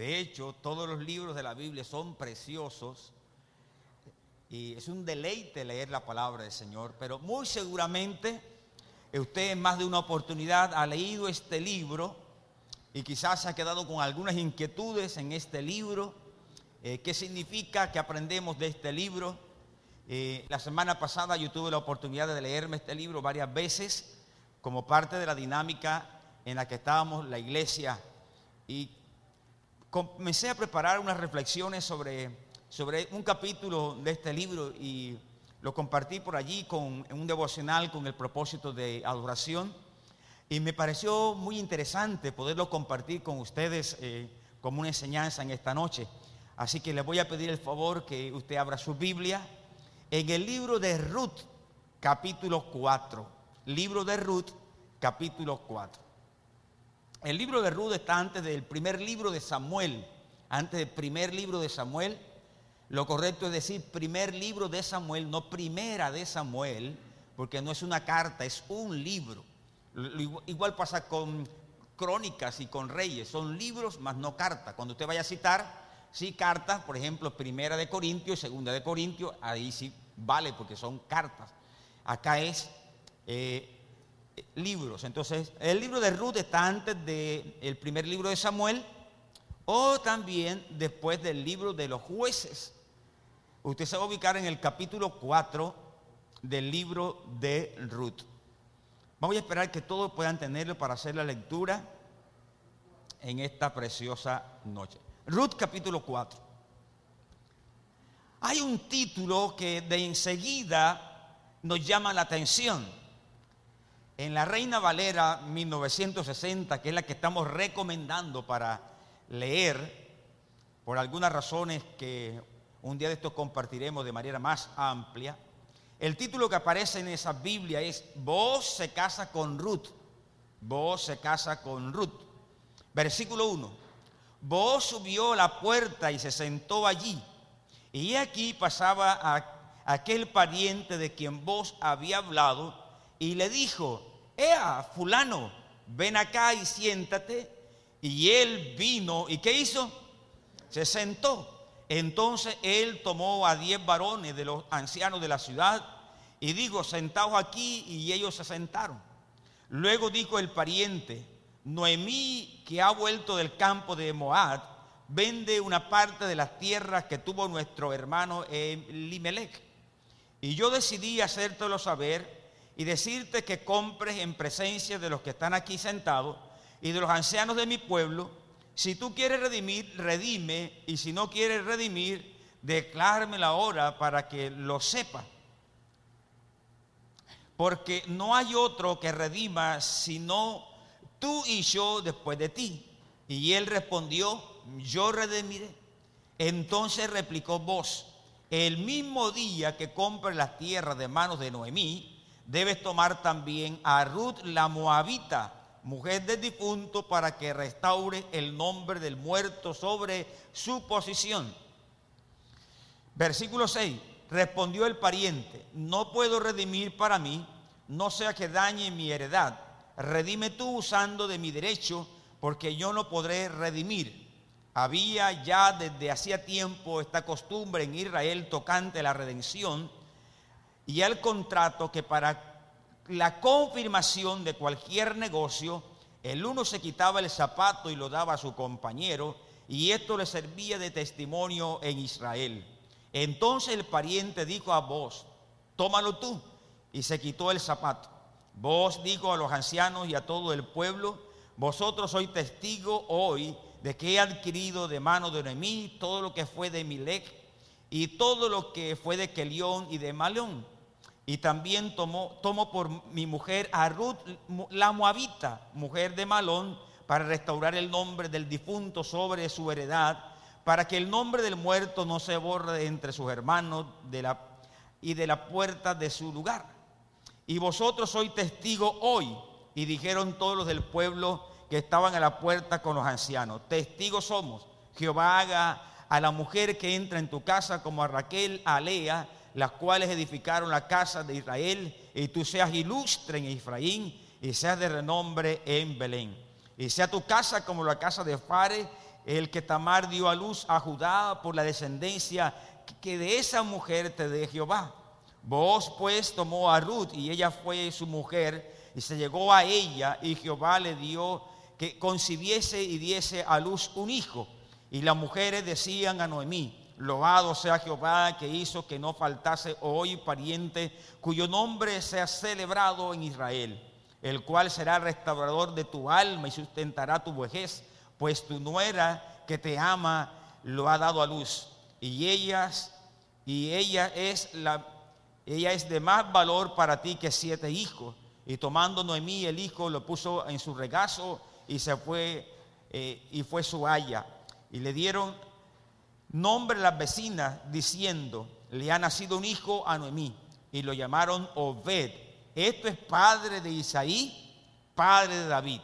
De hecho, todos los libros de la Biblia son preciosos y es un deleite leer la palabra del Señor, pero muy seguramente usted en más de una oportunidad ha leído este libro y quizás se ha quedado con algunas inquietudes en este libro. Eh, ¿Qué significa que aprendemos de este libro? Eh, la semana pasada yo tuve la oportunidad de leerme este libro varias veces como parte de la dinámica en la que estábamos la iglesia y comencé a preparar unas reflexiones sobre, sobre un capítulo de este libro y lo compartí por allí con, en un devocional con el propósito de adoración y me pareció muy interesante poderlo compartir con ustedes eh, como una enseñanza en esta noche. Así que le voy a pedir el favor que usted abra su Biblia en el libro de Ruth, capítulo 4. Libro de Ruth, capítulo 4. El libro de Ruth está antes del primer libro de Samuel. Antes del primer libro de Samuel. Lo correcto es decir primer libro de Samuel, no primera de Samuel, porque no es una carta, es un libro. Igual pasa con crónicas y con reyes, son libros más no cartas. Cuando usted vaya a citar, sí cartas, por ejemplo, primera de Corintios y segunda de Corintios, ahí sí vale porque son cartas. Acá es eh, libros. Entonces, el libro de Ruth está antes del primer libro de Samuel o también después del libro de los jueces. Usted se va a ubicar en el capítulo 4 del libro de Ruth. Vamos a esperar que todos puedan tenerlo para hacer la lectura en esta preciosa noche. Ruth capítulo 4. Hay un título que de enseguida nos llama la atención. En la Reina Valera 1960, que es la que estamos recomendando para leer, por algunas razones que un día de estos compartiremos de manera más amplia, el título que aparece en esa Biblia es Vos se casa con Ruth. Vos se casa con Ruth. Versículo 1. Vos subió a la puerta y se sentó allí. Y aquí pasaba a aquel pariente de quien vos había hablado y le dijo, Ea, fulano, ven acá y siéntate. Y él vino, ¿y qué hizo? Se sentó. Entonces él tomó a diez varones de los ancianos de la ciudad y dijo, sentaos aquí, y ellos se sentaron. Luego dijo el pariente, Noemí, que ha vuelto del campo de Moab, vende una parte de las tierras que tuvo nuestro hermano Limelech. Y yo decidí hacértelo saber y decirte que compres en presencia de los que están aquí sentados y de los ancianos de mi pueblo. Si tú quieres redimir, redime. Y si no quieres redimir, declárame la hora para que lo sepa. Porque no hay otro que redima sino tú y yo después de ti. Y él respondió, yo redimiré. Entonces replicó vos, el mismo día que compres las tierras de manos de Noemí, debes tomar también a Ruth la Moabita, mujer del difunto, para que restaure el nombre del muerto sobre su posición. Versículo 6. Respondió el pariente, no puedo redimir para mí, no sea que dañe mi heredad. Redime tú usando de mi derecho, porque yo no podré redimir. Había ya desde hacía tiempo esta costumbre en Israel tocante la redención y el contrato que para la confirmación de cualquier negocio, el uno se quitaba el zapato y lo daba a su compañero, y esto le servía de testimonio en Israel. Entonces el pariente dijo a vos, tómalo tú, y se quitó el zapato. Vos dijo a los ancianos y a todo el pueblo, vosotros sois testigo hoy de que he adquirido de mano de Noemí todo lo que fue de Milec y todo lo que fue de Kelión y de Malón. Y también tomó, tomo por mi mujer a Ruth la Moabita, mujer de Malón, para restaurar el nombre del difunto sobre su heredad, para que el nombre del muerto no se borre entre sus hermanos de la, y de la puerta de su lugar. Y vosotros sois testigos hoy. Y dijeron todos los del pueblo, que estaban a la puerta con los ancianos. Testigos somos. Jehová haga a la mujer que entra en tu casa como a Raquel, a Lea, las cuales edificaron la casa de Israel, y tú seas ilustre en Efraín y seas de renombre en Belén. Y sea tu casa como la casa de Fares el que Tamar dio a luz a Judá por la descendencia que de esa mujer te dé Jehová. Vos pues tomó a Ruth y ella fue su mujer y se llegó a ella y Jehová le dio que concibiese y diese a luz un hijo. Y las mujeres decían a Noemí, loado sea Jehová que hizo que no faltase hoy pariente cuyo nombre sea celebrado en Israel, el cual será restaurador de tu alma y sustentará tu vejez, pues tu nuera que te ama lo ha dado a luz. Y ellas y ella es la ella es de más valor para ti que siete hijos. Y tomando Noemí el hijo, lo puso en su regazo y se fue, eh, y fue su haya. Y le dieron nombre las vecinas diciendo, le ha nacido un hijo a Noemí. Y lo llamaron Obed. Esto es padre de Isaí, padre de David.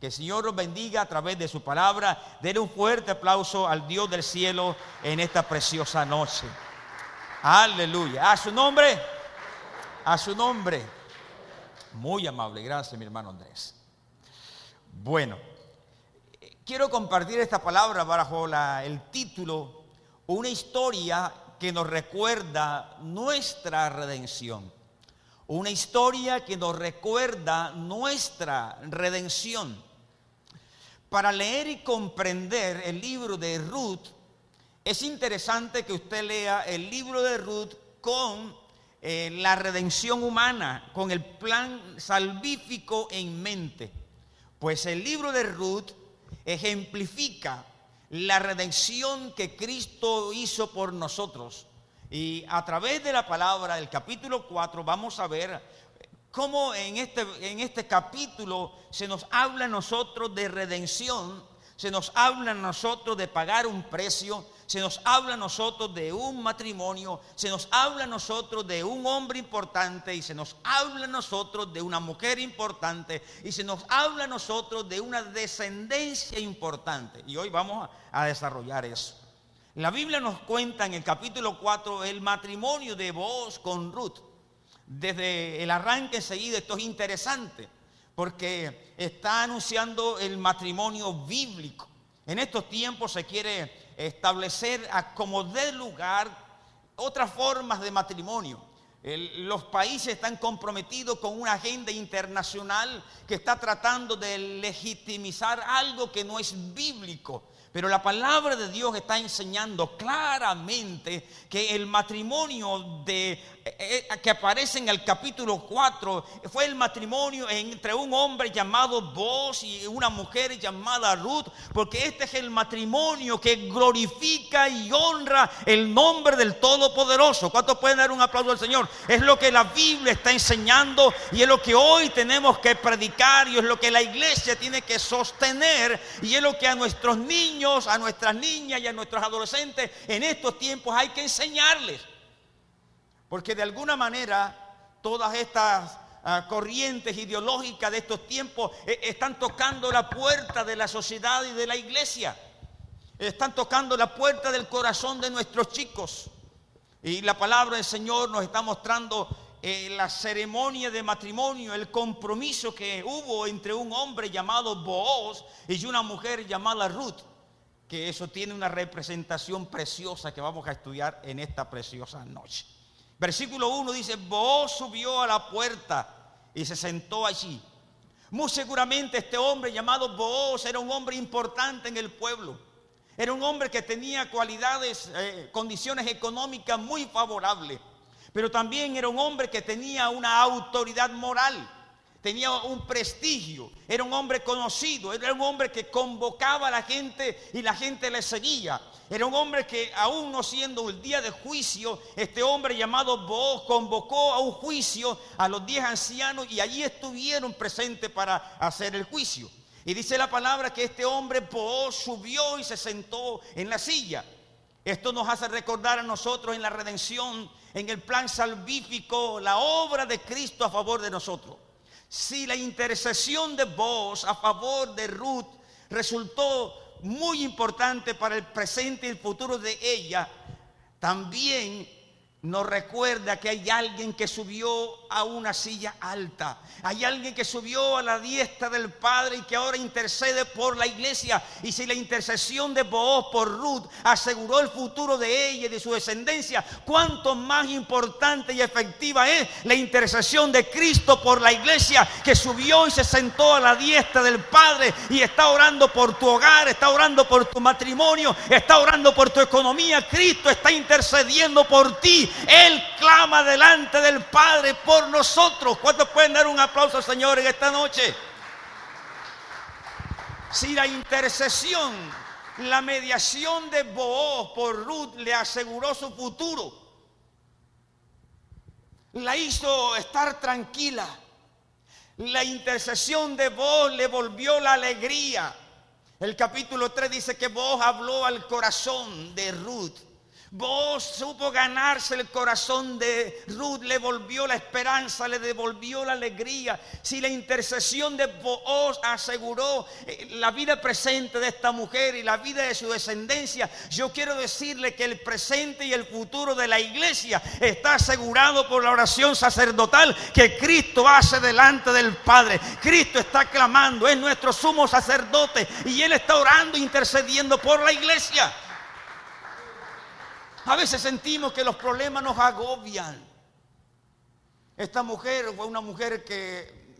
Que el Señor los bendiga a través de su palabra. Denle un fuerte aplauso al Dios del cielo en esta preciosa noche. Aleluya. A su nombre. A su nombre. Muy amable. Gracias, mi hermano Andrés. Bueno, quiero compartir esta palabra bajo el título Una historia que nos recuerda nuestra redención. Una historia que nos recuerda nuestra redención. Para leer y comprender el libro de Ruth, es interesante que usted lea el libro de Ruth con eh, la redención humana, con el plan salvífico en mente. Pues el libro de Ruth ejemplifica la redención que Cristo hizo por nosotros. Y a través de la palabra del capítulo 4 vamos a ver cómo en este, en este capítulo se nos habla a nosotros de redención, se nos habla a nosotros de pagar un precio, se nos habla a nosotros de un matrimonio, se nos habla a nosotros de un hombre importante y se nos habla a nosotros de una mujer importante y se nos habla a nosotros de una descendencia importante. Y hoy vamos a desarrollar eso. La Biblia nos cuenta en el capítulo 4 el matrimonio de Boaz con Ruth. Desde el arranque enseguida esto es interesante porque está anunciando el matrimonio bíblico. En estos tiempos se quiere establecer como dé lugar otras formas de matrimonio. los países están comprometidos con una agenda internacional que está tratando de legitimizar algo que no es bíblico. Pero la palabra de Dios está enseñando claramente que el matrimonio de, eh, eh, que aparece en el capítulo 4 fue el matrimonio entre un hombre llamado Boaz y una mujer llamada Ruth, porque este es el matrimonio que glorifica y honra el nombre del Todopoderoso. ¿Cuántos pueden dar un aplauso al Señor? Es lo que la Biblia está enseñando y es lo que hoy tenemos que predicar y es lo que la iglesia tiene que sostener y es lo que a nuestros niños a nuestras niñas y a nuestros adolescentes en estos tiempos hay que enseñarles. Porque de alguna manera todas estas ah, corrientes ideológicas de estos tiempos eh, están tocando la puerta de la sociedad y de la iglesia. Están tocando la puerta del corazón de nuestros chicos. Y la palabra del Señor nos está mostrando eh, la ceremonia de matrimonio, el compromiso que hubo entre un hombre llamado Booz y una mujer llamada Ruth que eso tiene una representación preciosa que vamos a estudiar en esta preciosa noche. Versículo 1 dice, Boaz subió a la puerta y se sentó allí. Muy seguramente este hombre llamado Boaz era un hombre importante en el pueblo. Era un hombre que tenía cualidades, eh, condiciones económicas muy favorables. Pero también era un hombre que tenía una autoridad moral tenía un prestigio, era un hombre conocido, era un hombre que convocaba a la gente y la gente le seguía. Era un hombre que aún no siendo el día de juicio, este hombre llamado Boaz convocó a un juicio a los diez ancianos y allí estuvieron presentes para hacer el juicio. Y dice la palabra que este hombre Boaz subió y se sentó en la silla. Esto nos hace recordar a nosotros en la redención, en el plan salvífico, la obra de Cristo a favor de nosotros. Si la intercesión de vos a favor de Ruth resultó muy importante para el presente y el futuro de ella, también nos recuerda que hay alguien que subió a una silla alta. Hay alguien que subió a la diestra del Padre y que ahora intercede por la iglesia. Y si la intercesión de Booz por Ruth aseguró el futuro de ella y de su descendencia, cuánto más importante y efectiva es la intercesión de Cristo por la iglesia que subió y se sentó a la diestra del Padre y está orando por tu hogar, está orando por tu matrimonio, está orando por tu economía. Cristo está intercediendo por ti. Él clama delante del Padre por nosotros. ¿Cuántos pueden dar un aplauso, Señor, en esta noche? Si la intercesión, la mediación de Booz por Ruth le aseguró su futuro, la hizo estar tranquila. La intercesión de Booz le volvió la alegría. El capítulo 3 dice que Booz habló al corazón de Ruth. Vos supo ganarse el corazón de Ruth, le volvió la esperanza, le devolvió la alegría. Si la intercesión de Booz aseguró eh, la vida presente de esta mujer y la vida de su descendencia, yo quiero decirle que el presente y el futuro de la iglesia está asegurado por la oración sacerdotal que Cristo hace delante del Padre. Cristo está clamando, es nuestro sumo sacerdote y Él está orando, intercediendo por la iglesia. A veces sentimos que los problemas nos agobian. Esta mujer fue una mujer que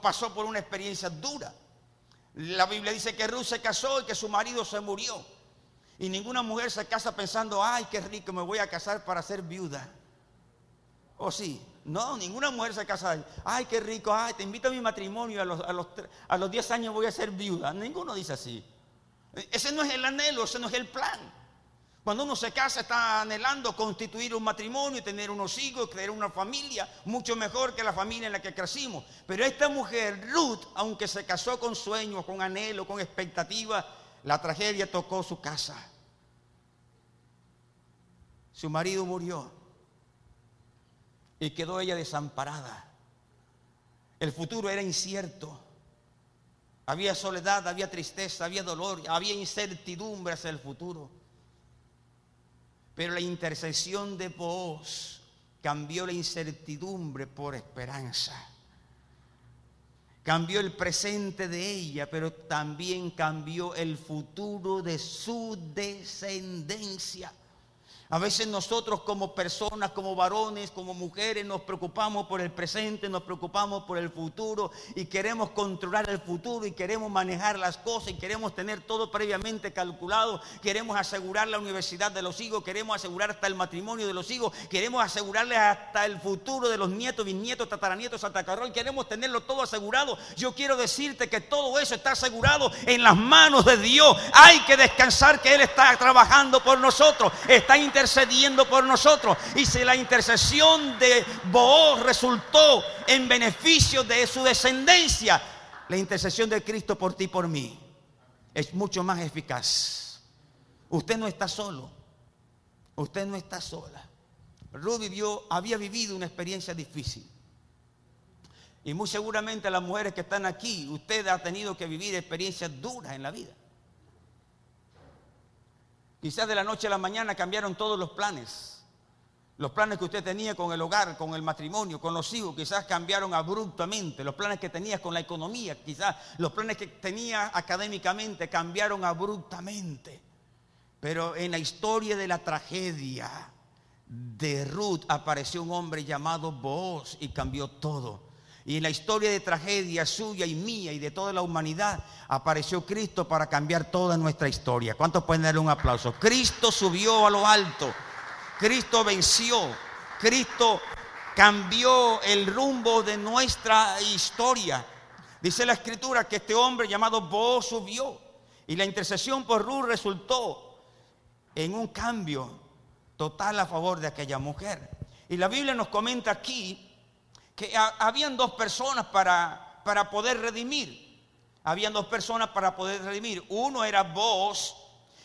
pasó por una experiencia dura. La Biblia dice que Ruth se casó y que su marido se murió. Y ninguna mujer se casa pensando, ay, qué rico, me voy a casar para ser viuda. ¿O sí? No, ninguna mujer se casa, ay, qué rico, ay, te invito a mi matrimonio, a los, a los, a los 10 años voy a ser viuda. Ninguno dice así. Ese no es el anhelo, ese no es el plan. Cuando uno se casa está anhelando constituir un matrimonio, tener unos hijos, crear una familia, mucho mejor que la familia en la que crecimos. Pero esta mujer, Ruth, aunque se casó con sueños, con anhelo, con expectativa, la tragedia tocó su casa. Su marido murió y quedó ella desamparada. El futuro era incierto. Había soledad, había tristeza, había dolor, había incertidumbre hacia el futuro. Pero la intercesión de vos cambió la incertidumbre por esperanza. Cambió el presente de ella, pero también cambió el futuro de su descendencia. A veces nosotros como personas, como varones, como mujeres, nos preocupamos por el presente, nos preocupamos por el futuro y queremos controlar el futuro y queremos manejar las cosas y queremos tener todo previamente calculado. Queremos asegurar la universidad de los hijos, queremos asegurar hasta el matrimonio de los hijos, queremos asegurarles hasta el futuro de los nietos, bisnietos, tataranietos, Carol. Queremos tenerlo todo asegurado. Yo quiero decirte que todo eso está asegurado en las manos de Dios. Hay que descansar que Él está trabajando por nosotros. Está intercediendo por nosotros. Y si la intercesión de Booz resultó en beneficio de su descendencia, la intercesión de Cristo por ti y por mí es mucho más eficaz. Usted no está solo. Usted no está sola. Ruth vivió, había vivido una experiencia difícil. Y muy seguramente las mujeres que están aquí, usted ha tenido que vivir experiencias duras en la vida. Quizás de la noche a la mañana cambiaron todos los planes. Los planes que usted tenía con el hogar, con el matrimonio, con los hijos, quizás cambiaron abruptamente. Los planes que tenía con la economía, quizás los planes que tenía académicamente cambiaron abruptamente. Pero en la historia de la tragedia de Ruth apareció un hombre llamado Boaz y cambió todo. Y en la historia de tragedia suya y mía y de toda la humanidad apareció Cristo para cambiar toda nuestra historia. ¿Cuántos pueden darle un aplauso? Cristo subió a lo alto. Cristo venció. Cristo cambió el rumbo de nuestra historia. Dice la escritura que este hombre llamado Bo subió y la intercesión por Ruth resultó en un cambio total a favor de aquella mujer. Y la Biblia nos comenta aquí que habían dos personas para, para poder redimir. Habían dos personas para poder redimir. Uno era vos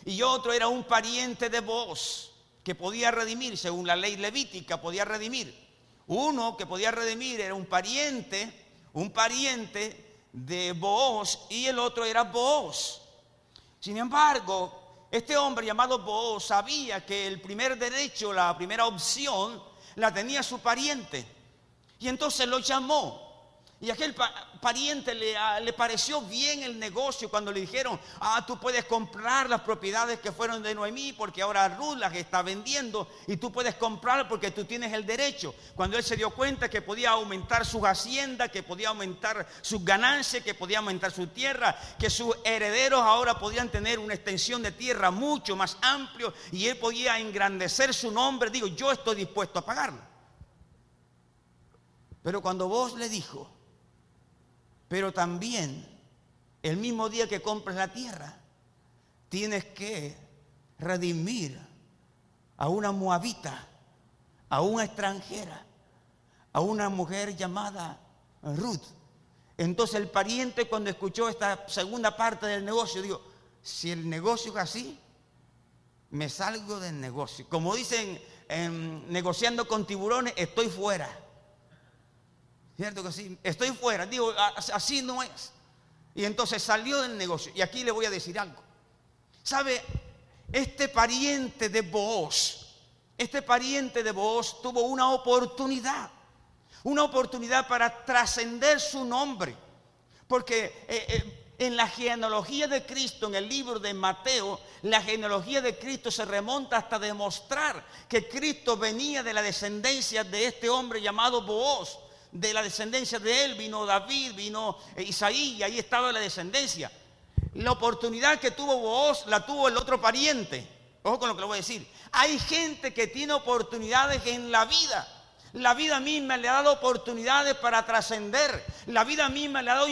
y otro era un pariente de vos que podía redimir, según la ley levítica, podía redimir. Uno que podía redimir era un pariente, un pariente de vos y el otro era vos. Sin embargo, este hombre llamado vos sabía que el primer derecho, la primera opción, la tenía su pariente. Y entonces lo llamó. Y aquel pariente le, ah, le, pareció bien el negocio cuando le dijeron, ah, tú puedes comprar las propiedades que fueron de Noemí porque ahora Ruth las está vendiendo y tú puedes comprar porque tú tienes el derecho. Cuando él se dio cuenta que podía aumentar sus haciendas, que podía aumentar sus ganancias, que podía aumentar su tierra, que sus herederos ahora podían tener una extensión de tierra mucho más amplio y él podía engrandecer su nombre, digo, yo estoy dispuesto a pagarla. Pero cuando vos le dijo, pero también, el mismo día que compras la tierra, tienes que redimir a una moabita, a una extranjera, a una mujer llamada Ruth. Entonces el pariente cuando escuchó esta segunda parte del negocio, dijo, si el negocio es así, me salgo del negocio. Como dicen en, negociando con tiburones, estoy fuera. ¿Cierto que sí? Estoy fuera. Digo, así no es. Y entonces salió del negocio. Y aquí le voy a decir algo. ¿Sabe? Este pariente de Booz, este pariente de Booz tuvo una oportunidad. Una oportunidad para trascender su nombre. Porque eh, eh, en la genealogía de Cristo, en el libro de Mateo, la genealogía de Cristo se remonta hasta demostrar que Cristo venía de la descendencia de este hombre llamado Booz de la descendencia de él, vino David, vino Isaí, y ahí estaba la descendencia. La oportunidad que tuvo vos la tuvo el otro pariente. Ojo con lo que le voy a decir. Hay gente que tiene oportunidades en la vida. La vida misma le ha dado oportunidades para trascender. La vida misma le ha dado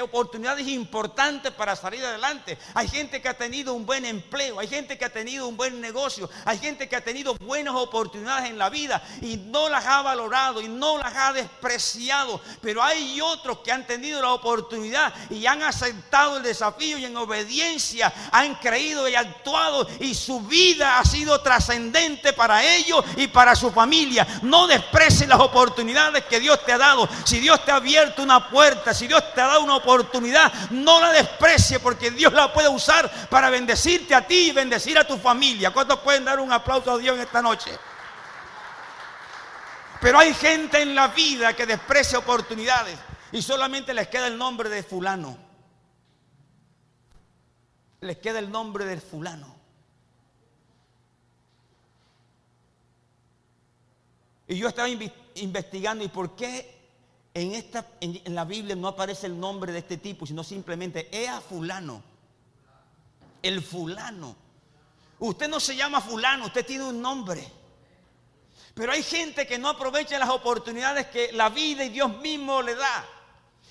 oportunidades importantes para salir adelante. Hay gente que ha tenido un buen empleo, hay gente que ha tenido un buen negocio, hay gente que ha tenido buenas oportunidades en la vida y no las ha valorado y no las ha despreciado. Pero hay otros que han tenido la oportunidad y han aceptado el desafío y en obediencia han creído y actuado y su vida ha sido trascendente para ellos y para su familia. No desprecies las oportunidades que Dios te ha dado. Si Dios te ha abierto una puerta, si Dios te ha dado una oportunidad, no la desprecie porque Dios la puede usar para bendecirte a ti y bendecir a tu familia. ¿Cuántos pueden dar un aplauso a Dios en esta noche? Pero hay gente en la vida que desprecia oportunidades y solamente les queda el nombre de fulano. Les queda el nombre del fulano. Y yo estaba investigando y por qué en, esta, en, la Biblia no aparece el nombre de este tipo, sino simplemente Ea fulano. El fulano. Usted no se llama fulano, usted tiene un nombre. Pero hay gente que no aprovecha las oportunidades que la vida y Dios mismo le da.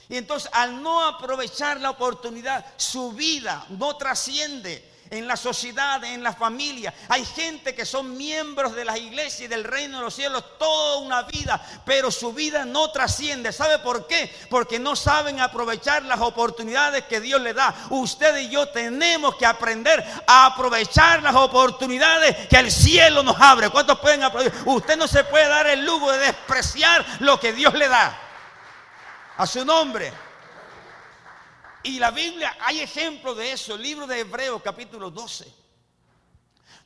Y entonces al no aprovechar la oportunidad, su vida no trasciende en la sociedad, en la familia. Hay gente que son miembros de las iglesias y del reino de los cielos toda una vida, pero su vida no trasciende. ¿Sabe por qué? Porque no saben aprovechar las oportunidades que Dios le da. Usted y yo tenemos que aprender a aprovechar las oportunidades que el cielo nos abre. ¿Cuántos pueden aprovechar? Usted no se puede dar el lujo de despreciar lo que Dios le da. A su nombre. Y la Biblia, hay ejemplos de eso. El libro de Hebreos capítulo 12.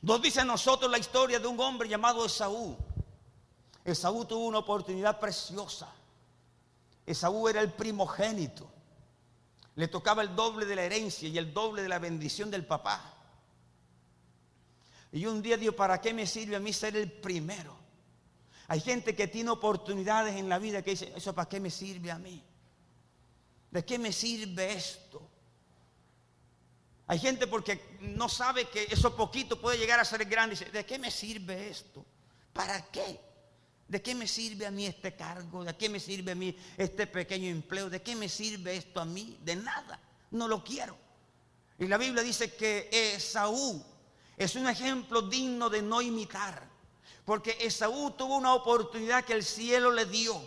Nos dice a nosotros la historia de un hombre llamado Esaú. Esaú tuvo una oportunidad preciosa. Esaú era el primogénito. Le tocaba el doble de la herencia y el doble de la bendición del papá. Y un día dijo, ¿para qué me sirve a mí ser el primero? Hay gente que tiene oportunidades en la vida que dice, ¿eso para qué me sirve a mí? ¿De qué me sirve esto? Hay gente porque no sabe que eso poquito puede llegar a ser grande. Dice, ¿de qué me sirve esto? ¿Para qué? ¿De qué me sirve a mí este cargo? ¿De qué me sirve a mí este pequeño empleo? ¿De qué me sirve esto a mí? De nada. No lo quiero. Y la Biblia dice que Esaú es un ejemplo digno de no imitar. Porque Esaú tuvo una oportunidad que el cielo le dio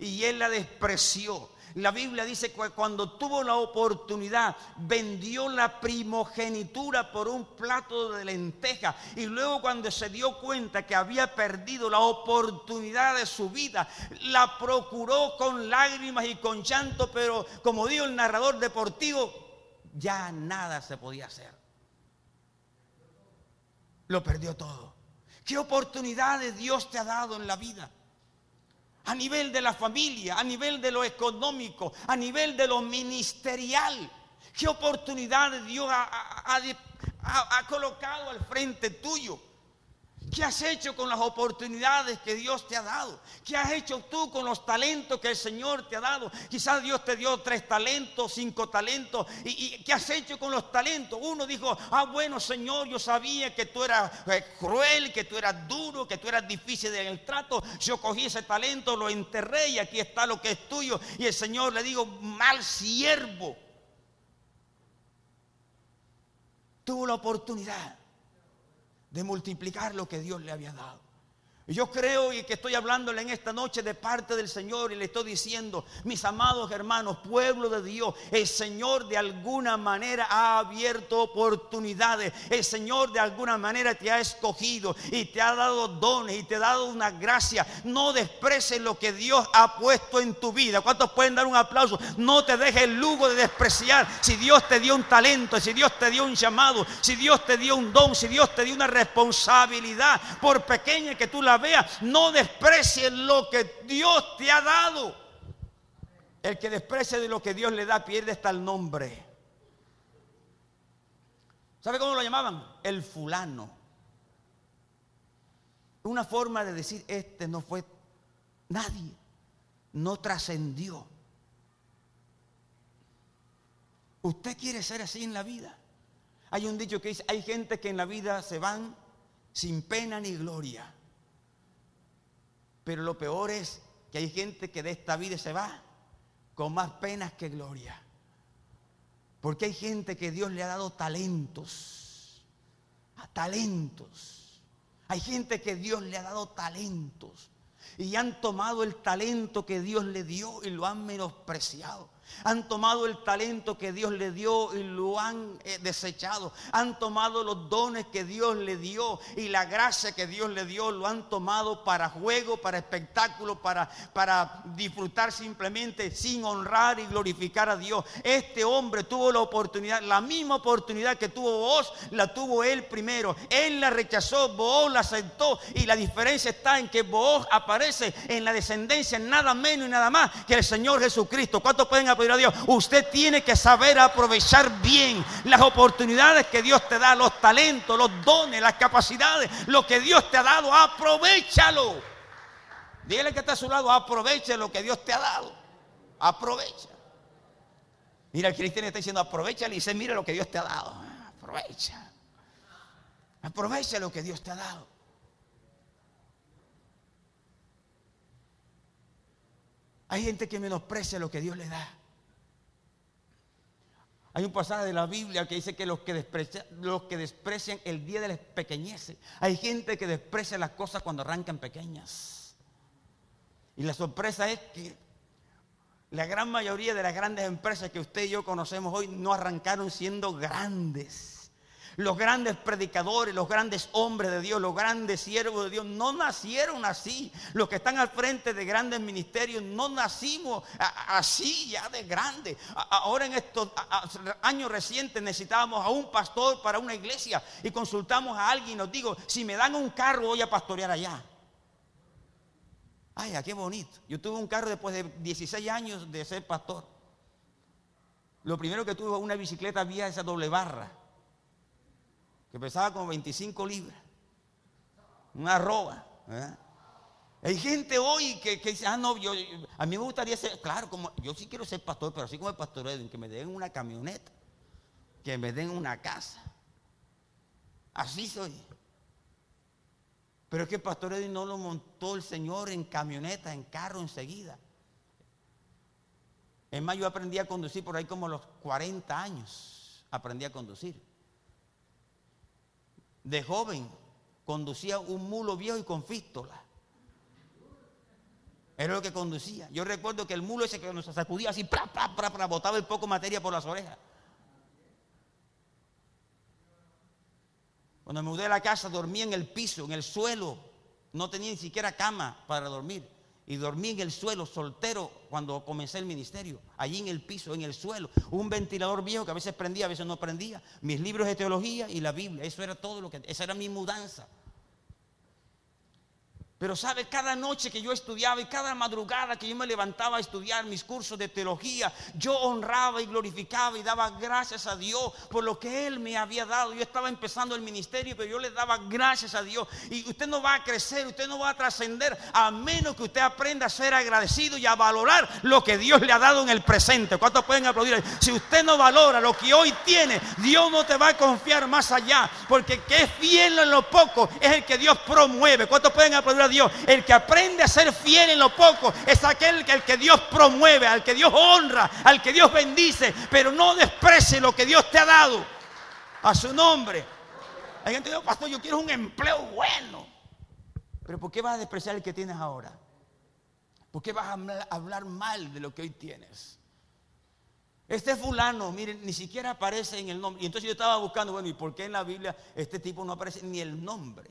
y él la despreció. La Biblia dice que cuando tuvo la oportunidad, vendió la primogenitura por un plato de lenteja. Y luego cuando se dio cuenta que había perdido la oportunidad de su vida, la procuró con lágrimas y con llanto, pero como dijo el narrador deportivo, ya nada se podía hacer. Lo perdió todo. ¿Qué oportunidades Dios te ha dado en la vida? A nivel de la familia, a nivel de lo económico, a nivel de lo ministerial. ¿Qué oportunidades Dios ha, colocado al frente tuyo? ¿Qué has hecho con las oportunidades que Dios te ha dado? ¿Qué has hecho tú con los talentos que el Señor te ha dado? Quizás Dios te dio tres talentos, cinco talentos. ¿Y, qué has hecho con los talentos? Uno dijo, ah, bueno, Señor, yo sabía que tú eras eh, cruel, que tú eras duro, que tú eras difícil en el trato. Yo cogí ese talento, lo enterré y aquí está lo que es tuyo. Y el Señor le digo, mal siervo. Tuvo la oportunidad de multiplicar lo que Dios le había dado. Yo creo y que estoy hablándole en esta noche de parte del Señor y le estoy diciendo, mis amados hermanos, pueblo de Dios, el Señor de alguna manera ha abierto oportunidades, el Señor de alguna manera te ha escogido y te ha dado dones y te ha dado una gracia. No desprecies lo que Dios ha puesto en tu vida. ¿Cuántos pueden dar un aplauso? No te dejes el lujo de despreciar si Dios te dio un talento, si Dios te dio un llamado, si Dios te dio un don, si Dios te dio una responsabilidad, por pequeña que tú la vea, no desprecies lo que Dios te ha dado. El que desprecia de lo que Dios le da pierde hasta el nombre. ¿Sabe cómo lo llamaban? El fulano. Una forma de decir, este no fue nadie, no trascendió. ¿Usted quiere ser así en la vida? Hay un dicho que dice, hay gente que en la vida se van sin pena ni gloria. Pero lo peor es que hay gente que de esta vida se va con más penas que gloria. Porque hay gente que Dios le ha dado talentos. Talentos. Hay gente que Dios le ha dado talentos. Y han tomado el talento que Dios le dio y lo han menospreciado. Han tomado el talento que Dios le dio y lo han eh, desechado. Han tomado los dones que Dios le dio y la gracia que Dios le dio. Lo han tomado para juego, para espectáculo, para, para disfrutar simplemente sin honrar y glorificar a Dios. Este hombre tuvo la oportunidad, la misma oportunidad que tuvo vos, la tuvo él primero. Él la rechazó, vos la aceptó. Y la diferencia está en que vos aparece en la descendencia nada menos y nada más que el Señor Jesucristo. ¿Cuántos pueden pedir a Dios. Usted tiene que saber aprovechar bien las oportunidades que Dios te da, los talentos, los dones, las capacidades, lo que Dios te ha dado, aprovechalo. Dígale que está a su lado, aproveche lo que Dios te ha dado. Aprovecha. Mira, el cristiano está diciendo, aprovecha y dice, mira lo que Dios te ha dado. Aprovecha. Aprovecha lo que Dios te ha dado. Hay gente que menosprecia lo que Dios le da. Hay un pasaje de la Biblia que dice que los que, desprecian, el día de las pequeñeces. Hay gente que desprecia las cosas cuando arrancan pequeñas. Y la sorpresa es que la gran mayoría de las grandes empresas que usted y yo conocemos hoy no arrancaron siendo grandes. Los grandes predicadores, los grandes hombres de Dios, los grandes siervos de Dios, no nacieron así. Los que están al frente de grandes ministerios, no nacimos así ya de grande. Ahora en estos años recientes necesitábamos a un pastor para una iglesia y consultamos a alguien y nos digo, si me dan un carro voy a pastorear allá. Ay, qué bonito. Yo tuve un carro después de 16 años de ser pastor. Lo primero que tuve fue una bicicleta vía esa doble barra que pesaba como 25 libras. Una arroba. Hay gente hoy que, dice, ah, no, yo, a mí me gustaría ser, claro, como yo sí quiero ser pastor, pero así como el pastor Edwin, que me den una camioneta, que me den una casa. Así soy. Pero es que el pastor Edwin no lo montó el Señor en camioneta, en carro enseguida. Es más, yo aprendí a conducir por ahí como los 40 años. Aprendí a conducir de joven conducía un mulo viejo y con fístola. Era lo que conducía. Yo recuerdo que el mulo ese que nos sacudía así, pra, botaba el poco materia por las orejas. Cuando me mudé a la casa dormía en el piso, en el suelo. No tenía ni siquiera cama para dormir y dormí en el suelo soltero cuando comencé el ministerio, allí en el piso, en el suelo, un ventilador viejo que a veces prendía, a veces no prendía, mis libros de teología y la Biblia, eso era todo lo que, esa era mi mudanza. Pero sabe, cada noche que yo estudiaba y cada madrugada que yo me levantaba a estudiar mis cursos de teología, yo honraba y glorificaba y daba gracias a Dios por lo que Él me había dado. Yo estaba empezando el ministerio, pero yo le daba gracias a Dios. Y usted no va a crecer, usted no va a trascender a menos que usted aprenda a ser agradecido y a valorar lo que Dios le ha dado en el presente. ¿Cuántos pueden aplaudir? Si usted no valora lo que hoy tiene, Dios no te va a confiar más allá, porque que es fiel en lo poco es el que Dios promueve. ¿Cuántos pueden aplaudir? Dios. El que aprende a ser fiel en lo poco es aquel que, el que Dios promueve, al que Dios honra, al que Dios bendice, pero no desprecie lo que Dios te ha dado a su nombre. Hay gente que dice, pastor, yo quiero un empleo bueno. Pero ¿por qué vas a despreciar el que tienes ahora? ¿Por qué vas a hablar mal de lo que hoy tienes? Este fulano, miren, ni siquiera aparece en el nombre. Y entonces yo estaba buscando, bueno, ¿y por qué en la Biblia este tipo no aparece ni el nombre?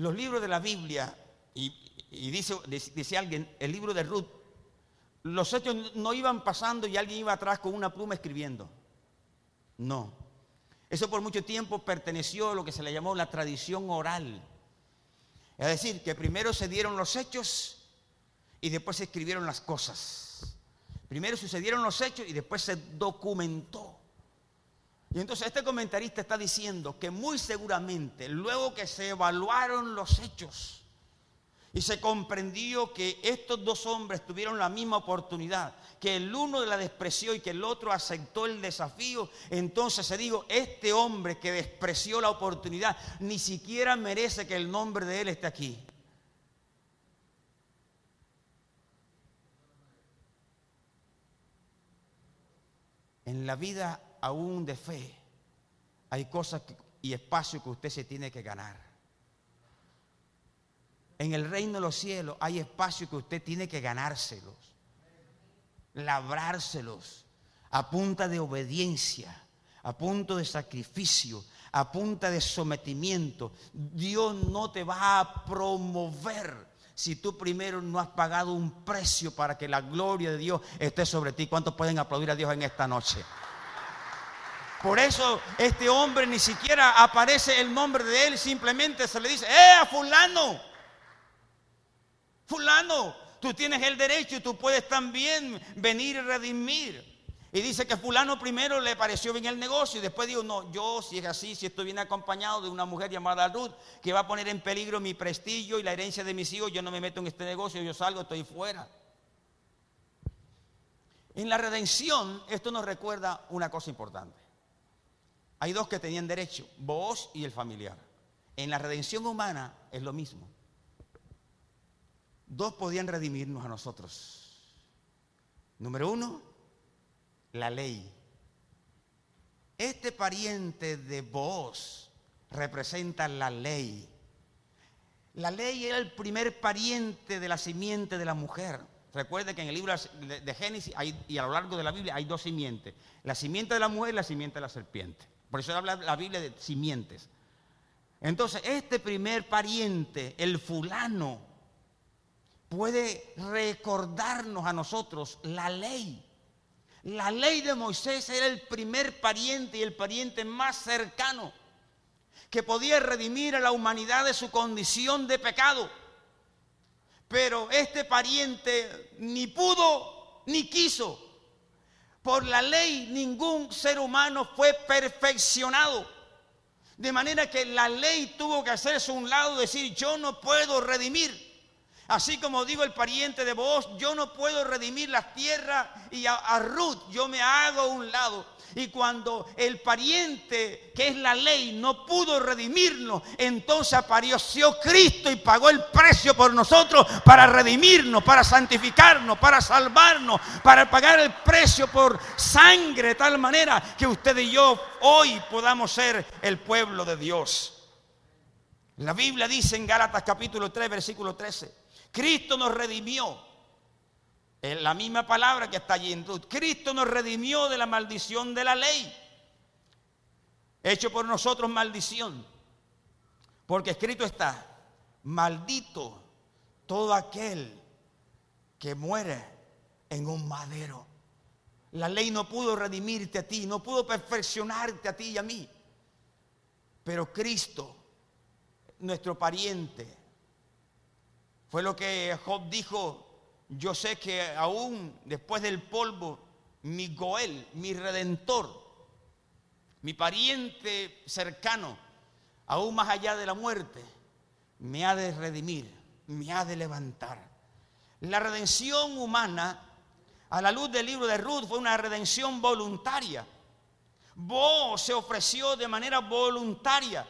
Los libros de la Biblia, y, dice, dice alguien, el libro de Ruth, los hechos no iban pasando y alguien iba atrás con una pluma escribiendo. No. Eso por mucho tiempo perteneció a lo que se le llamó la tradición oral. Es decir, que primero se dieron los hechos y después se escribieron las cosas. Primero sucedieron los hechos y después se documentó. Y entonces este comentarista está diciendo que muy seguramente, luego que se evaluaron los hechos y se comprendió que estos dos hombres tuvieron la misma oportunidad, que el uno la despreció y que el otro aceptó el desafío, entonces se dijo, este hombre que despreció la oportunidad ni siquiera merece que el nombre de él esté aquí. En la vida aún de fe, hay cosas y espacios que usted se tiene que ganar. En el reino de los cielos hay espacios que usted tiene que ganárselos, labrárselos a punta de obediencia, a punto de sacrificio, a punta de sometimiento. Dios no te va a promover si tú primero no has pagado un precio para que la gloria de Dios esté sobre ti. ¿Cuántos pueden aplaudir a Dios en esta noche? Por eso este hombre ni siquiera aparece el nombre de él, simplemente se le dice, ¡eh, fulano! Fulano, tú tienes el derecho y tú puedes también venir y redimir. Y dice que fulano primero le pareció bien el negocio y después dijo, no, yo si es así, si estoy bien acompañado de una mujer llamada Ruth, que va a poner en peligro mi prestigio y la herencia de mis hijos, yo no me meto en este negocio, yo salgo, estoy fuera. En la redención, esto nos recuerda una cosa importante. Hay dos que tenían derecho, vos y el familiar. En la redención humana es lo mismo. Dos podían redimirnos a nosotros. Número uno, la ley. Este pariente de vos representa la ley. La ley era el primer pariente de la simiente de la mujer. Recuerde que en el libro de Génesis y a lo largo de la Biblia hay dos simientes. La simiente de la mujer y la simiente de la serpiente. Por eso habla la Biblia de simientes. Entonces, este primer pariente, el fulano, puede recordarnos a nosotros la ley. La ley de Moisés era el primer pariente y el pariente más cercano que podía redimir a la humanidad de su condición de pecado. Pero este pariente ni pudo ni quiso por la ley ningún ser humano fue perfeccionado. De manera que la ley tuvo que hacerse un lado, decir, yo no puedo redimir. Así como digo el pariente de vos, yo no puedo redimir las tierras y a, a Ruth yo me hago un lado. Y cuando el pariente, que es la ley, no pudo redimirnos, entonces apareció Cristo y pagó el precio por nosotros para redimirnos, para santificarnos, para salvarnos, para pagar el precio por sangre, de tal manera que usted y yo hoy podamos ser el pueblo de Dios. La Biblia dice en Gálatas capítulo 3, versículo 13, Cristo nos redimió es la misma palabra que está allí en Ruth. Cristo nos redimió de la maldición de la ley. Hecho por nosotros maldición. Porque escrito está, maldito todo aquel que muere en un madero. La ley no pudo redimirte a ti, no pudo perfeccionarte a ti y a mí. Pero Cristo, nuestro pariente, fue lo que Job dijo, yo sé que aún después del polvo, mi Goel, mi redentor, mi pariente cercano, aún más allá de la muerte, me ha de redimir, me ha de levantar. La redención humana, a la luz del libro de Ruth, fue una redención voluntaria. Vos se ofreció de manera voluntaria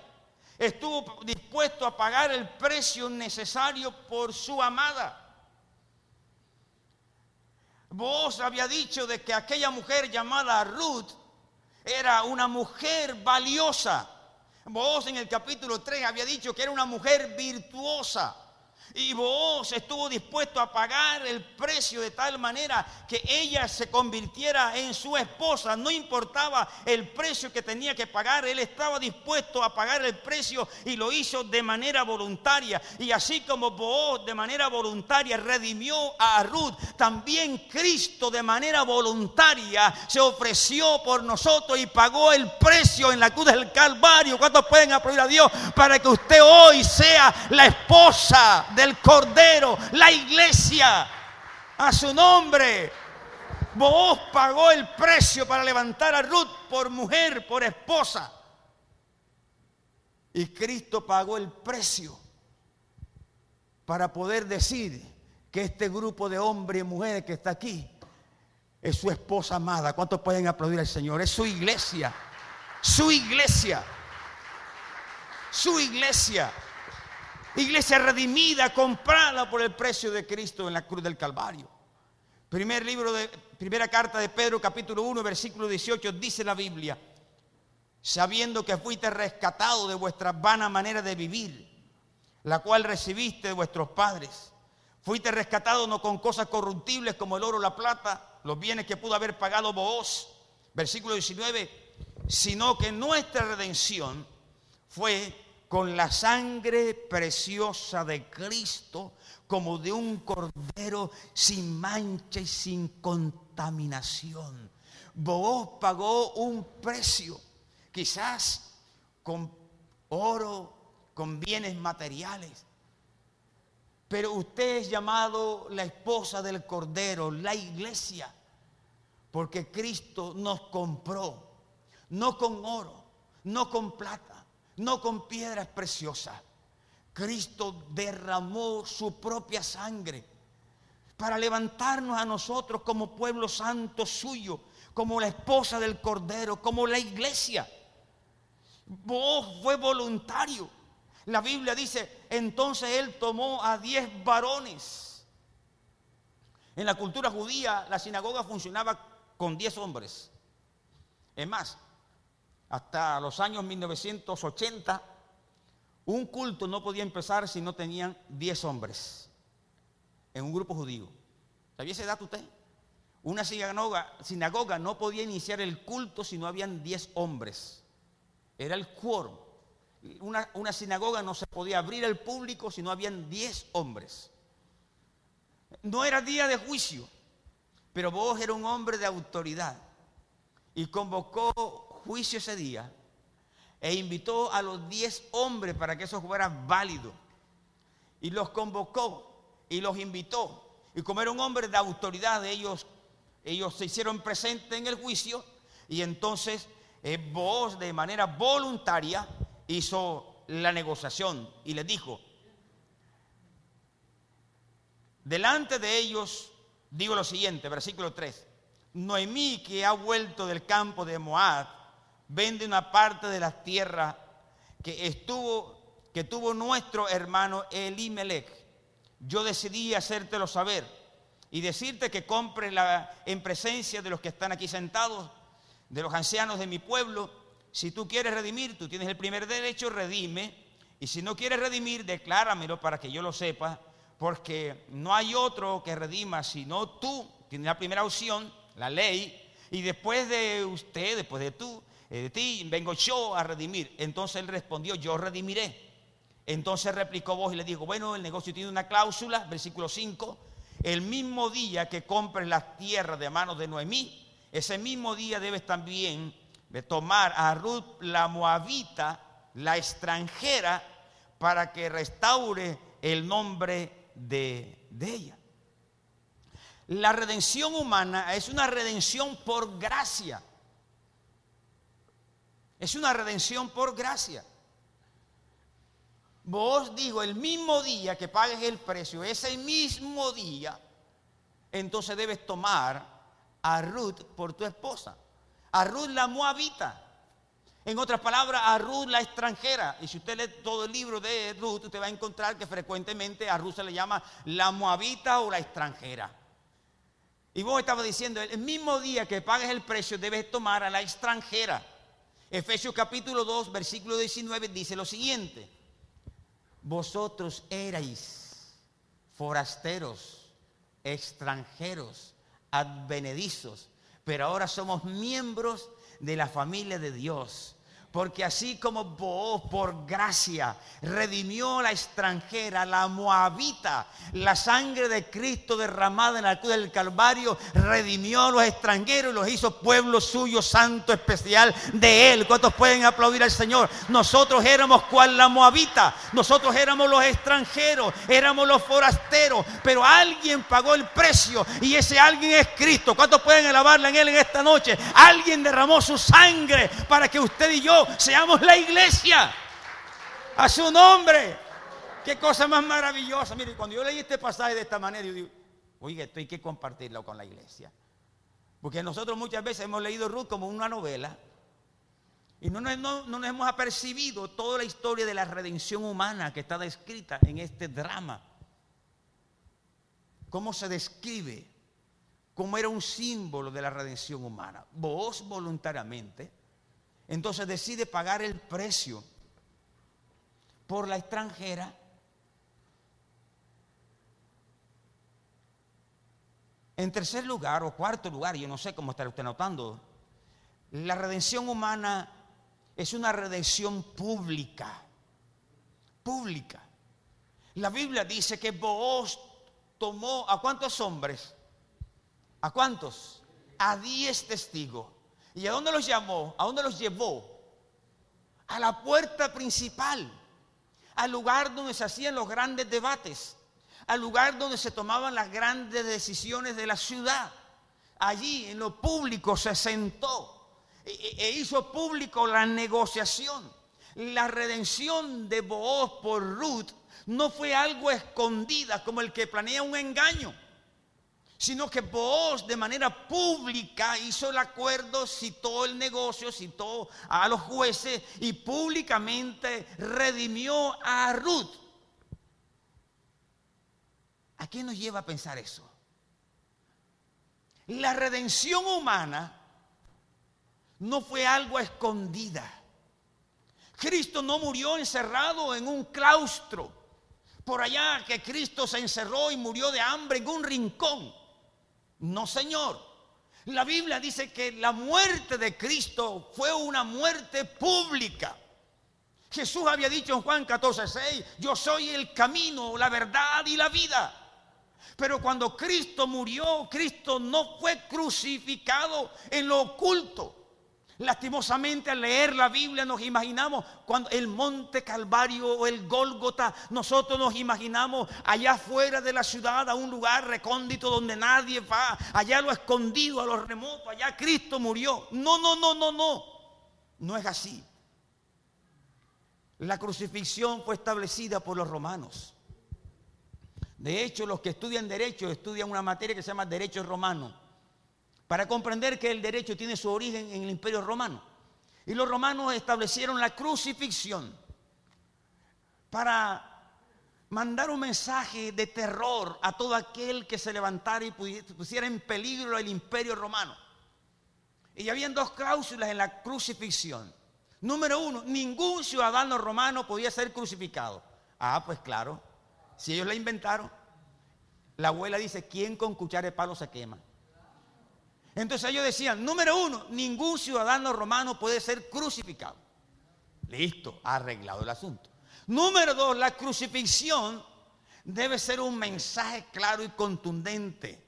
estuvo dispuesto a pagar el precio necesario por su amada. Vos había dicho de que aquella mujer llamada Ruth era una mujer valiosa. Vos en el capítulo 3 había dicho que era una mujer virtuosa. Y vos estuvo dispuesto a pagar el precio de tal manera que ella se convirtiera en su esposa. No importaba el precio que tenía que pagar, él estaba dispuesto a pagar el precio y lo hizo de manera voluntaria. Y así como vos de manera voluntaria redimió a Ruth, también Cristo de manera voluntaria se ofreció por nosotros y pagó el precio en la cruz del Calvario. ¿Cuántos pueden aplaudir a Dios para que usted hoy sea la esposa de del Cordero, la iglesia, a su nombre. Vos pagó el precio para levantar a Ruth por mujer, por esposa. Y Cristo pagó el precio para poder decir que este grupo de hombres y mujeres que está aquí es su esposa amada. ¿Cuántos pueden aplaudir al Señor? Es su iglesia. Su iglesia. Su iglesia. Iglesia redimida, comprada por el precio de Cristo en la cruz del Calvario. Primera carta de Pedro, capítulo 1, versículo 18, dice la Biblia, sabiendo que fuiste rescatado de vuestra vana manera de vivir, la cual recibiste de vuestros padres. Fuiste rescatado no con cosas corruptibles como el oro la plata, los bienes que pudo haber pagado vos, versículo 19, sino que nuestra redención fue con la sangre preciosa de Cristo como de un cordero sin mancha y sin contaminación. Vos pagó un precio, quizás con oro, con bienes materiales. Pero usted es llamado la esposa del Cordero, la iglesia, porque Cristo nos compró, no con oro, no con plata, no con piedras preciosas. Cristo derramó su propia sangre para levantarnos a nosotros como pueblo santo suyo, como la esposa del Cordero, como la iglesia. Vos fue voluntario. La Biblia dice, entonces él tomó a diez varones. En la cultura judía la sinagoga funcionaba con diez hombres. Es más, hasta los años 1980, un culto no podía empezar si no tenían 10 hombres en un grupo judío. ¿Sabía esa edad usted? Una sinagoga, no podía iniciar el culto si no habían 10 hombres. Era el quórum. Una, una, sinagoga no se podía abrir al público si no habían 10 hombres. No era día de juicio, pero vos era un hombre de autoridad y convocó juicio ese día e invitó a los diez hombres para que eso fuera válido. Y los convocó y los invitó. Y como era un hombre de autoridad, ellos, ellos se hicieron presentes en el juicio y entonces eh, de manera voluntaria hizo la negociación y les dijo, delante de ellos digo lo siguiente, versículo 3, Noemí que ha vuelto del campo de Moab, vende una parte de las tierras que estuvo que tuvo nuestro hermano Elimelech. Yo decidí hacértelo saber y decirte que compres la, en presencia de los que están aquí sentados, de los ancianos de mi pueblo. Si tú quieres redimir, tú tienes el primer derecho, redime. Y si no quieres redimir, decláramelo para que yo lo sepa, porque no hay otro que redima sino tú. Tienes la primera opción, la ley, y después de usted, después de tú, de ti vengo yo a redimir. Entonces él respondió, yo redimiré. Entonces replicó vos y le dijo, bueno, el negocio tiene una cláusula, versículo 5, el mismo día que compres las tierras de manos de Noemí, ese mismo día debes también tomar a Ruth la moabita la extranjera, para que restaure el nombre de, de ella. La redención humana es una redención por gracia. Es una redención por gracia. Vos digo, el mismo día que pagues el precio, ese mismo día, entonces debes tomar a Ruth por tu esposa. A Ruth la moabita. En otras palabras, a Ruth la extranjera. Y si usted lee todo el libro de Ruth, usted va a encontrar que frecuentemente a Ruth se le llama la moabita o la extranjera. Y vos estabas diciendo, el mismo día que pagues el precio, debes tomar a la extranjera. Efesios capítulo 2, versículo 19 dice lo siguiente. Vosotros erais forasteros, extranjeros, advenedizos, pero ahora somos miembros de la familia de Dios porque así como vos por gracia redimió la extranjera, la moabita, la sangre de Cristo derramada en la cruz del Calvario, redimió a los extranjeros y los hizo pueblo suyo, santo, especial de Él. ¿Cuántos pueden aplaudir al Señor? Nosotros éramos cual la moabita, nosotros éramos los extranjeros, éramos los forasteros, pero alguien pagó el precio y ese alguien es Cristo. ¿Cuántos pueden alabarle en Él en esta noche? Alguien derramó su sangre para que usted y yo seamos la iglesia. A su nombre. Qué cosa más maravillosa. Mire, cuando yo leí este pasaje de esta manera, yo digo, oye, esto hay que compartirlo con la iglesia. Porque nosotros muchas veces hemos leído Ruth como una novela y no nos, no nos hemos apercibido toda la historia de la redención humana que está descrita en este drama. Cómo se describe, cómo era un símbolo de la redención humana. Vos voluntariamente entonces decide pagar el precio por la extranjera. En tercer lugar o cuarto lugar, yo no sé cómo está usted notando, la redención humana es una redención pública. Pública. La Biblia dice que Booz tomó a cuántos hombres? ¿A cuántos? A diez testigos ¿Y a dónde los llamó? ¿A dónde los llevó? A la puerta principal, al lugar donde se hacían los grandes debates, al lugar donde se tomaban las grandes decisiones de la ciudad. Allí en lo público se sentó e, e, e hizo público la negociación. La redención de Booz por Ruth no fue algo escondida como el que planea un engaño sino que Booz de manera pública hizo el acuerdo, citó el negocio, citó a los jueces y públicamente redimió a Ruth. ¿A qué nos lleva a pensar eso? La redención humana no fue algo escondida. Cristo no murió encerrado en un claustro. Por allá que Cristo se encerró y murió de hambre en un rincón. No, Señor. La Biblia dice que la muerte de Cristo fue una muerte pública. Jesús había dicho en Juan 14, 6, yo soy el camino, la verdad y la vida. Pero cuando Cristo murió, Cristo no fue crucificado en lo oculto. Lastimosamente al leer la Biblia nos imaginamos cuando el monte Calvario o el Gólgota, nosotros nos imaginamos allá afuera de la ciudad, a un lugar recóndito donde nadie va, allá lo escondido, a lo remoto, allá Cristo murió. No, no, no, no, no. No es así. La crucifixión fue establecida por los romanos. De hecho, los que estudian derecho estudian una materia que se llama derecho romano para comprender que el derecho tiene su origen en el imperio romano. Y los romanos establecieron la crucifixión para mandar un mensaje de terror a todo aquel que se levantara y pusiera en peligro el imperio romano. Y habían dos cláusulas en la crucifixión. Número uno, ningún ciudadano romano podía ser crucificado. Ah, pues claro, si ellos la inventaron. La abuela dice, ¿quién con cuchara de palo se quema? Entonces ellos decían, número uno, ningún ciudadano romano puede ser crucificado. Listo, arreglado el asunto. Número dos, la crucifixión debe ser un mensaje claro y contundente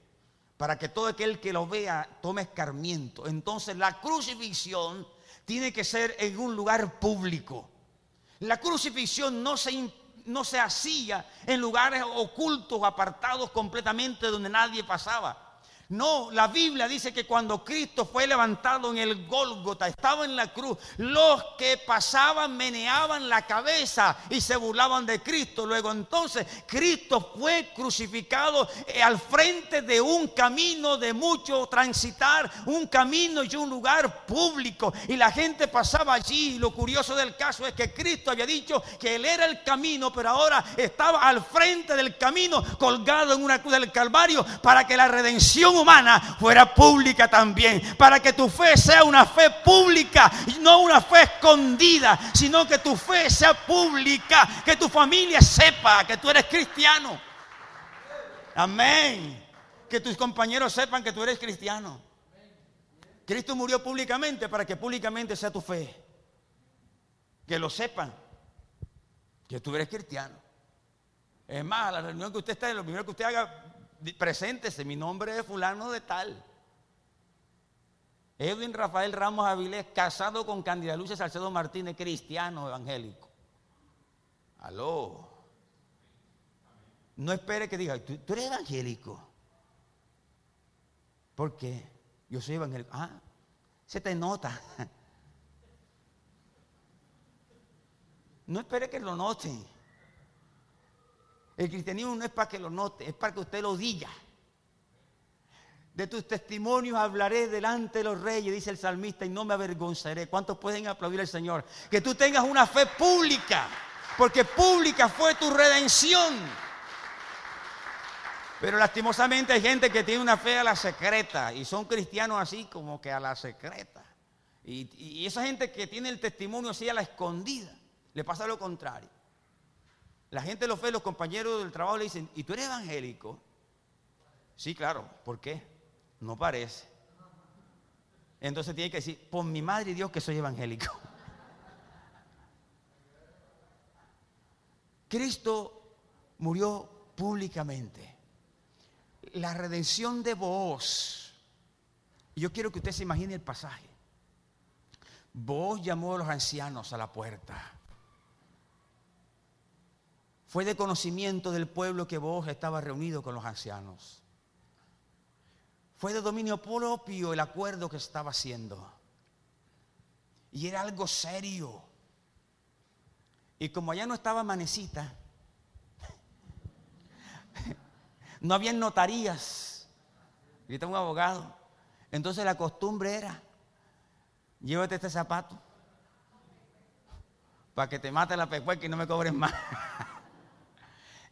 para que todo aquel que lo vea tome escarmiento. Entonces la crucifixión tiene que ser en un lugar público. La crucifixión no se, no se hacía en lugares ocultos, apartados completamente donde nadie pasaba. No, la Biblia dice que cuando Cristo fue levantado en el Gólgota, estaba en la cruz, los que pasaban meneaban la cabeza y se burlaban de Cristo. Luego entonces Cristo fue crucificado eh, al frente de un camino de mucho transitar, un camino y un lugar público. Y la gente pasaba allí. Lo curioso del caso es que Cristo había dicho que Él era el camino, pero ahora estaba al frente del camino, colgado en una cruz del Calvario, para que la redención humana fuera pública también. Para que tu fe sea una fe pública, no una fe escondida, sino que tu fe sea pública, que tu familia sepa que tú eres cristiano. Amén. Que tus compañeros sepan que tú eres cristiano. Cristo murió públicamente para que públicamente sea tu fe. Que lo sepan. Que tú eres cristiano. Es más, la reunión que usted está, lo primero que usted haga, preséntese, mi nombre es fulano de tal. Edwin Rafael Ramos Avilés, casado con Candida Lucia Salcedo Martínez, cristiano evangélico. Aló. No espere que diga, ¿tú, eres evangélico? ¿Por qué? Yo soy evangélico. Ah, se te nota. No espere que lo noten. El cristianismo no es para que lo note, es para que usted lo diga. De tus testimonios hablaré delante de los reyes, dice el salmista, y no me avergonzaré. ¿Cuántos pueden aplaudir al Señor? Que tú tengas una fe pública, porque pública fue tu redención. Pero lastimosamente hay gente que tiene una fe a la secreta y son cristianos así como que a la secreta. Y, esa gente que tiene el testimonio así a la escondida, le pasa lo contrario. La gente lo ve, los compañeros del trabajo le dicen, ¿y tú eres evangélico? Sí, claro. ¿Por qué? No parece. Entonces tiene que decir, por mi madre y Dios que soy evangélico. Cristo murió públicamente. La redención de vos. Yo quiero que usted se imagine el pasaje. Vos llamó a los ancianos a la puerta fue de conocimiento del pueblo que vos estaba reunido con los ancianos. Fue de dominio propio el acuerdo que estaba haciendo. Y era algo serio. Y como allá no estaba manecita, no había notarías. Ahorita un abogado. Entonces la costumbre era, llévate este zapato para que te mate la pecueca y no me cobres más.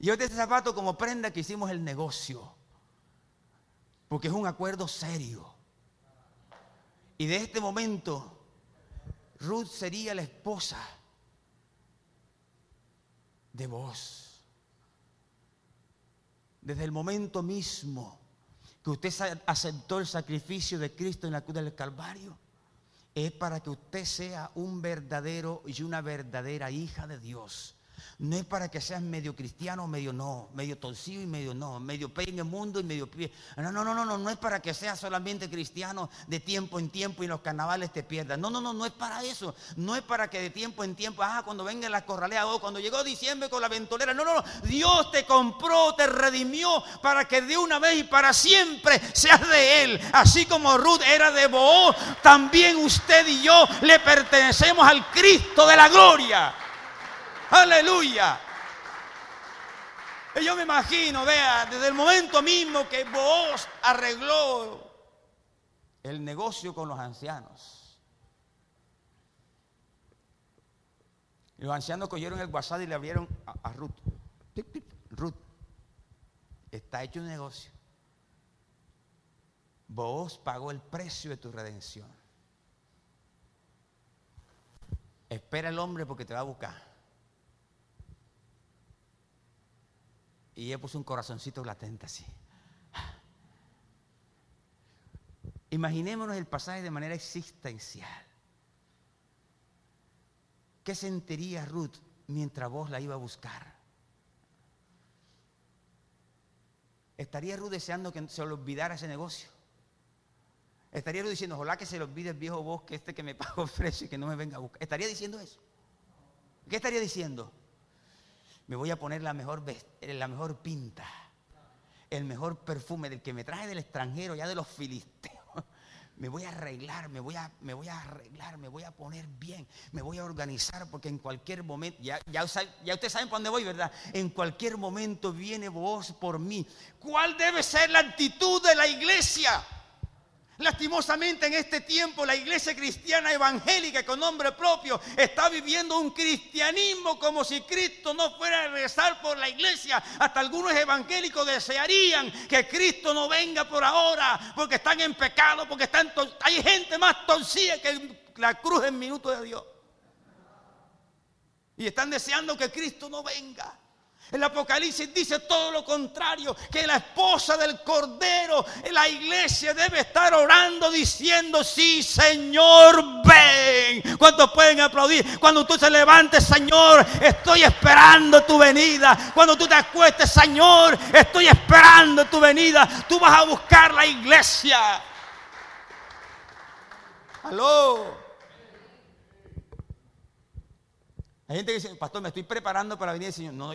Yo de este zapato como prenda que hicimos el negocio. Porque es un acuerdo serio. Y de este momento, Ruth sería la esposa de vos. Desde el momento mismo que usted aceptó el sacrificio de Cristo en la cruz del Calvario, es para que usted sea un verdadero y una verdadera hija de Dios no es para que seas medio cristiano, medio no, medio torcido y medio no, medio pie en el mundo y medio pie. No, no, no, no, no, es para que seas solamente cristiano de tiempo en tiempo y los carnavales te pierdas. No, no, no, no es para eso. No es para que de tiempo en tiempo, ah, cuando venga la corralea o cuando llegó diciembre con la ventolera. No, no, no. Dios te compró, te redimió para que de una vez y para siempre seas de Él. Así como Ruth era de Boaz, también usted y yo le pertenecemos al Cristo de la gloria. Aleluya. Y yo me imagino, vea, desde el momento mismo que vos arregló el negocio con los ancianos. Los ancianos cogieron el WhatsApp y le abrieron a, Ruth. Ruth, está hecho un negocio. Vos pagó el precio de tu redención. Espera el hombre porque te va a buscar. Y ella puso un corazoncito latente así. Imaginémonos el pasaje de manera existencial. ¿Qué sentiría Ruth mientras vos la iba a buscar? ¿Estaría Ruth deseando que se le olvidara ese negocio? ¿Estaría Ruth diciendo, ojalá que se le olvide el viejo vos que este que me pagó el precio y que no me venga a buscar? ¿Estaría diciendo eso? ¿Qué estaría diciendo? Me voy a poner la mejor, la mejor pinta, el mejor perfume del que me traje del extranjero, ya de los filisteos me voy a arreglar, me voy a, me voy a arreglar, me voy a poner bien, me voy a organizar porque en cualquier momento, ya, ya, ya ustedes saben para dónde voy, ¿verdad? En cualquier momento viene vos por mí. ¿Cuál debe ser la actitud de la iglesia? Lastimosamente en este tiempo la iglesia cristiana evangélica con nombre propio está viviendo un cristianismo como si Cristo no fuera a regresar por la iglesia. Hasta algunos evangélicos desearían que Cristo no venga por ahora porque están en pecado, porque están hay gente más torcida que la cruz en minuto de Dios. Y están deseando que Cristo no venga. El Apocalipsis dice todo lo contrario, que la esposa del Cordero, la iglesia debe estar orando diciendo, sí Señor, ven. ¿Cuántos pueden aplaudir? Cuando tú te levantes, Señor, estoy esperando tu venida. Cuando tú te acuestes, Señor, estoy esperando tu venida. Tú vas a buscar la iglesia. Aló. Hay gente que dice, pastor, me estoy preparando para venir el Señor. No,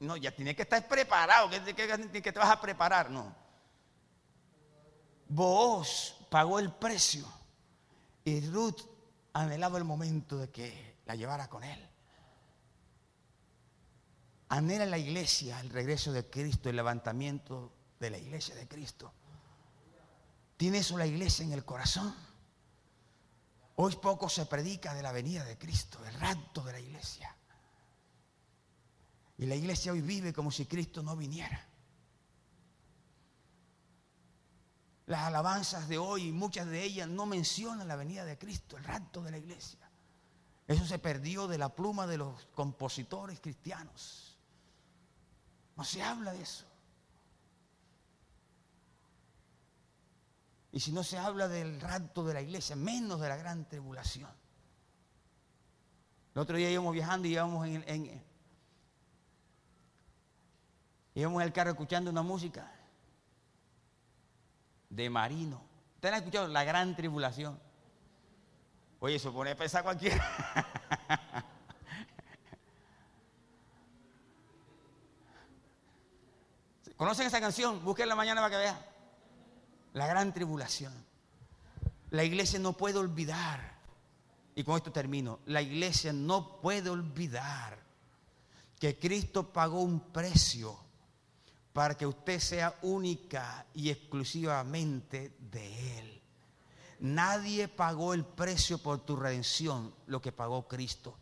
no ya tienes que estar preparado. ¿Qué, que te vas a preparar? No. Vos pagó el precio y Ruth anhelaba el momento de que la llevara con él. Anhela la iglesia el regreso de Cristo, el levantamiento de la iglesia de Cristo. ¿Tiene eso la iglesia en el corazón? Hoy poco se predica de la venida de Cristo, el rapto de la iglesia. Y la iglesia hoy vive como si Cristo no viniera. Las alabanzas de hoy, muchas de ellas no mencionan la venida de Cristo, el rapto de la iglesia. Eso se perdió de la pluma de los compositores cristianos. No se habla de eso. Y si no se habla del rapto de la iglesia, menos de la gran tribulación. El otro día íbamos viajando y íbamos en, íbamos en el carro escuchando una música de marino. ¿Ustedes han escuchado la gran tribulación? Oye, eso pone a pensar cualquiera. ¿Conocen esa canción? Busquen la mañana para que vean la gran tribulación. La iglesia no puede olvidar, y con esto termino, la iglesia no puede olvidar que Cristo pagó un precio para que usted sea única y exclusivamente de Él. Nadie pagó el precio por tu redención, lo que pagó Cristo.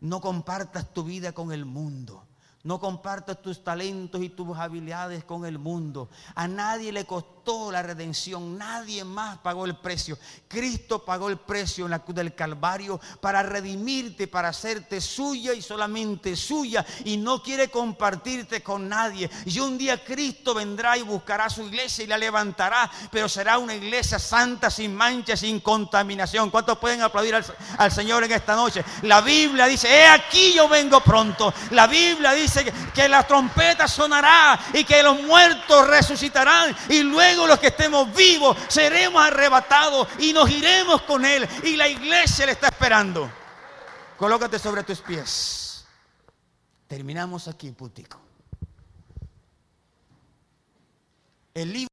No compartas tu vida con el mundo. No compartas tus talentos y tus habilidades con el mundo. A nadie le costó la redención. Nadie más pagó el precio. Cristo pagó el precio en la cruz del Calvario para redimirte, para hacerte suya y solamente suya. Y no quiere compartirte con nadie. Y un día Cristo vendrá y buscará su iglesia y la levantará. Pero será una iglesia santa, sin mancha, sin contaminación. ¿Cuántos pueden aplaudir al, Señor en esta noche? La Biblia dice, he aquí yo vengo pronto. La Biblia dice que, la trompeta sonará y que los muertos resucitarán. Y luego los que estemos vivos seremos arrebatados y nos iremos con Él. Y la iglesia le está esperando. Colócate sobre tus pies. Terminamos aquí, putico. El libro